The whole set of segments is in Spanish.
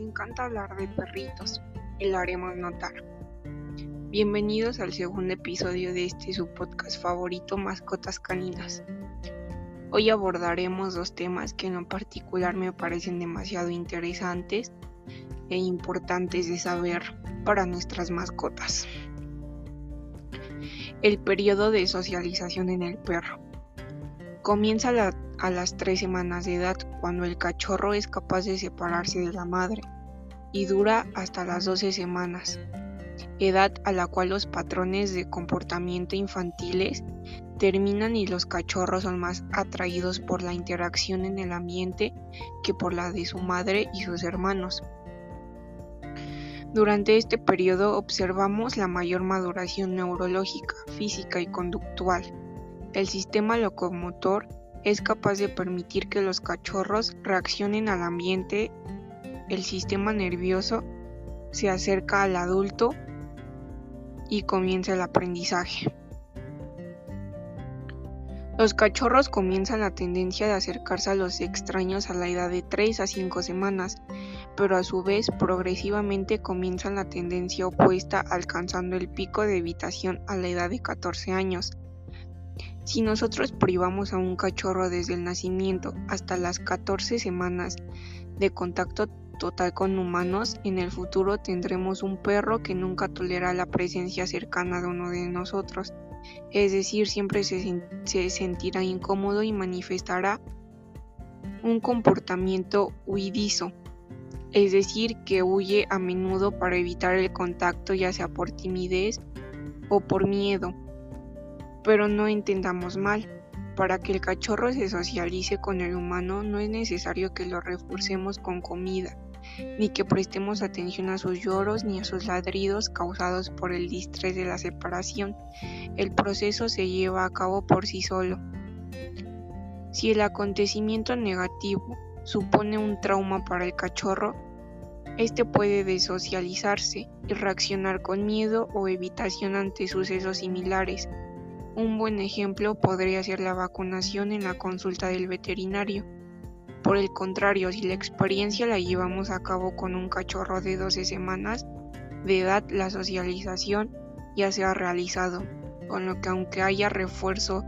encanta hablar de perritos y lo haremos notar. Bienvenidos al segundo episodio de este su podcast favorito Mascotas Caninas. Hoy abordaremos dos temas que en lo particular me parecen demasiado interesantes e importantes de saber para nuestras mascotas. El periodo de socialización en el perro. Comienza a las tres semanas de edad cuando el cachorro es capaz de separarse de la madre y dura hasta las 12 semanas, edad a la cual los patrones de comportamiento infantiles terminan y los cachorros son más atraídos por la interacción en el ambiente que por la de su madre y sus hermanos. Durante este periodo observamos la mayor maduración neurológica, física y conductual. El sistema locomotor es capaz de permitir que los cachorros reaccionen al ambiente. El sistema nervioso se acerca al adulto y comienza el aprendizaje. Los cachorros comienzan la tendencia de acercarse a los extraños a la edad de 3 a 5 semanas, pero a su vez progresivamente comienzan la tendencia opuesta alcanzando el pico de evitación a la edad de 14 años. Si nosotros privamos a un cachorro desde el nacimiento hasta las 14 semanas de contacto total con humanos, en el futuro tendremos un perro que nunca tolera la presencia cercana de uno de nosotros. Es decir, siempre se, se sentirá incómodo y manifestará un comportamiento huidizo, es decir, que huye a menudo para evitar el contacto ya sea por timidez o por miedo. Pero no entendamos mal, para que el cachorro se socialice con el humano no es necesario que lo reforcemos con comida, ni que prestemos atención a sus lloros ni a sus ladridos causados por el distrés de la separación. El proceso se lleva a cabo por sí solo. Si el acontecimiento negativo supone un trauma para el cachorro, este puede desocializarse y reaccionar con miedo o evitación ante sucesos similares. Un buen ejemplo podría ser la vacunación en la consulta del veterinario. Por el contrario, si la experiencia la llevamos a cabo con un cachorro de 12 semanas de edad, la socialización ya se ha realizado, con lo que aunque haya refuerzo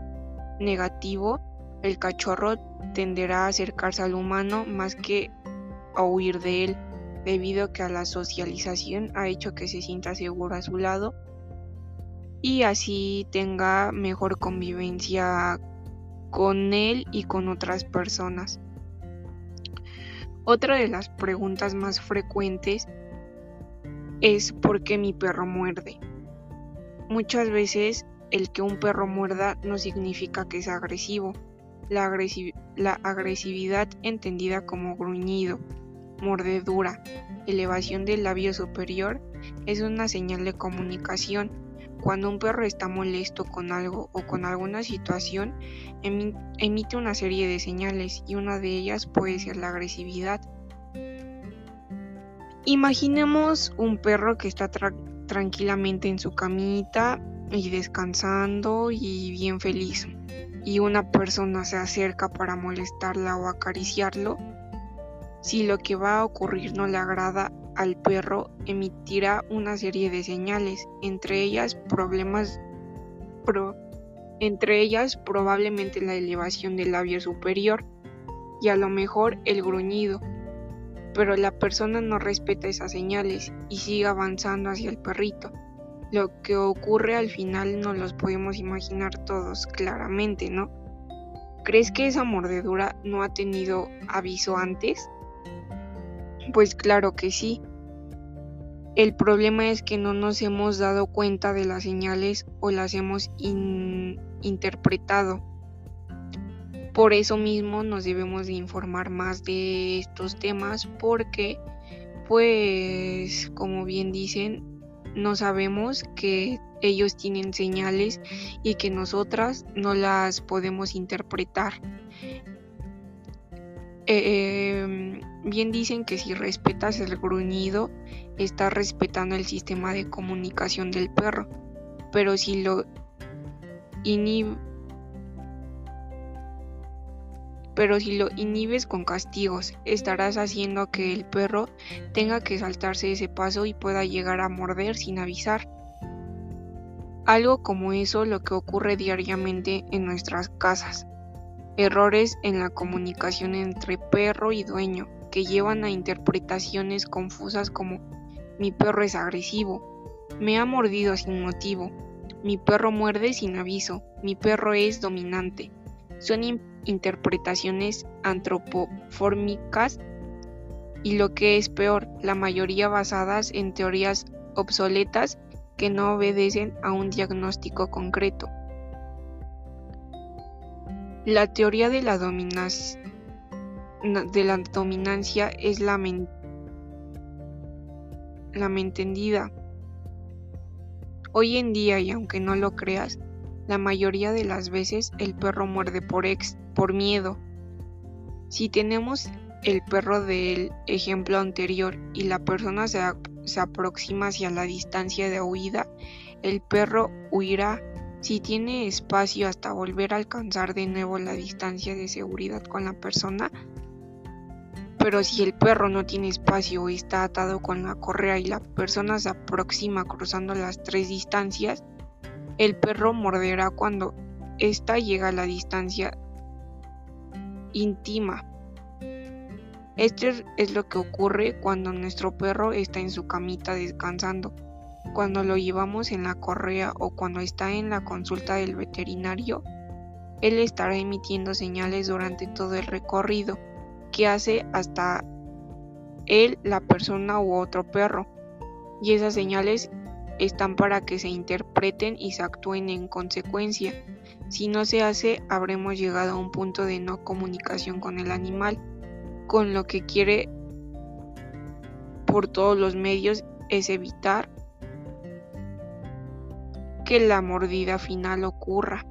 negativo, el cachorro tenderá a acercarse al humano más que a huir de él, debido a que la socialización ha hecho que se sienta seguro a su lado y así tenga mejor convivencia con él y con otras personas. Otra de las preguntas más frecuentes es ¿por qué mi perro muerde? Muchas veces el que un perro muerda no significa que sea agresivo. La, la agresividad entendida como gruñido, mordedura, elevación del labio superior es una señal de comunicación cuando un perro está molesto con algo o con alguna situación, emite una serie de señales y una de ellas puede ser la agresividad. Imaginemos un perro que está tranquilamente en su camita y descansando y bien feliz y una persona se acerca para molestarla o acariciarlo. Si lo que va a ocurrir no le agrada al perro emitirá una serie de señales, entre ellas problemas entre ellas probablemente la elevación del labio superior y a lo mejor el gruñido. Pero la persona no respeta esas señales y sigue avanzando hacia el perrito. Lo que ocurre al final no los podemos imaginar todos claramente, ¿no? ¿Crees que esa mordedura no ha tenido aviso antes? Pues claro que sí. El problema es que no nos hemos dado cuenta de las señales o las hemos interpretado. Por eso mismo nos debemos de informar más de estos temas porque pues como bien dicen no sabemos que ellos tienen señales y que nosotras no las podemos interpretar. Eh, em, bien dicen que si respetas el gruñido, estás respetando el sistema de comunicación del perro, pero si lo inhibes con castigos, estarás haciendo que el perro tenga que saltarse ese paso y pueda llegar a morder sin avisar. Algo como eso lo que ocurre diariamente en nuestras casas. Errores en la comunicación entre perro y dueño que llevan a interpretaciones confusas como mi perro es agresivo, me ha mordido sin motivo, mi perro muerde sin aviso, mi perro es dominante. Son interpretaciones antropofórmicas y lo que es peor, la mayoría basadas en teorías obsoletas que no obedecen a un diagnóstico concreto. La teoría de la, dominancia es la, la entendida. Hoy en día, y aunque no lo creas, la mayoría de las veces el perro muerde por miedo. Si tenemos el perro del ejemplo anterior y la persona se, se aproxima hacia la distancia de huida, el perro huirá si tiene espacio hasta volver a alcanzar de nuevo la distancia de seguridad con la persona. Pero si el perro no tiene espacio o está atado con la correa y la persona se aproxima cruzando las tres distancias, el perro morderá cuando ésta llega a la distancia íntima esto es lo que ocurre cuando nuestro perro está en su camita descansando, cuando lo llevamos en la correa o cuando está en la consulta del veterinario. Él estará emitiendo señales durante todo el recorrido que hace hasta él, la persona u otro perro. Y esas señales están para que se interpreten y se actúen en consecuencia. Si no se hace, habremos llegado a un punto de no comunicación con el animal con lo que quiere por todos los medios es evitar que la mordida final ocurra.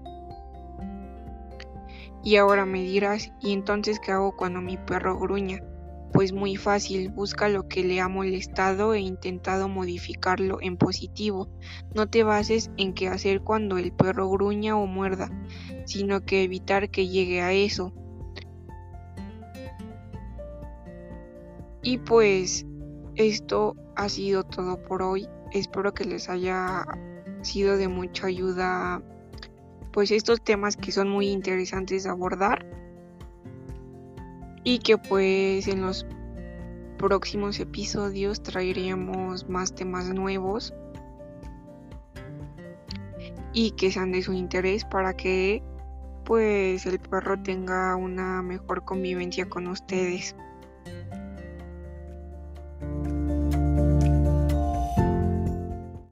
Y ahora me dirás, ¿y entonces qué hago cuando mi perro gruña? Pues muy fácil, busca lo que le ha molestado e intentado modificarlo en positivo. No te bases en qué hacer cuando el perro gruña o muerda, sino que evitar que llegue a eso. Y pues esto ha sido todo por hoy. Espero que les haya sido de mucha ayuda pues estos temas que son muy interesantes de abordar y que pues en los próximos episodios traeremos más temas nuevos y que sean de su interés para que pues el perro tenga una mejor convivencia con ustedes.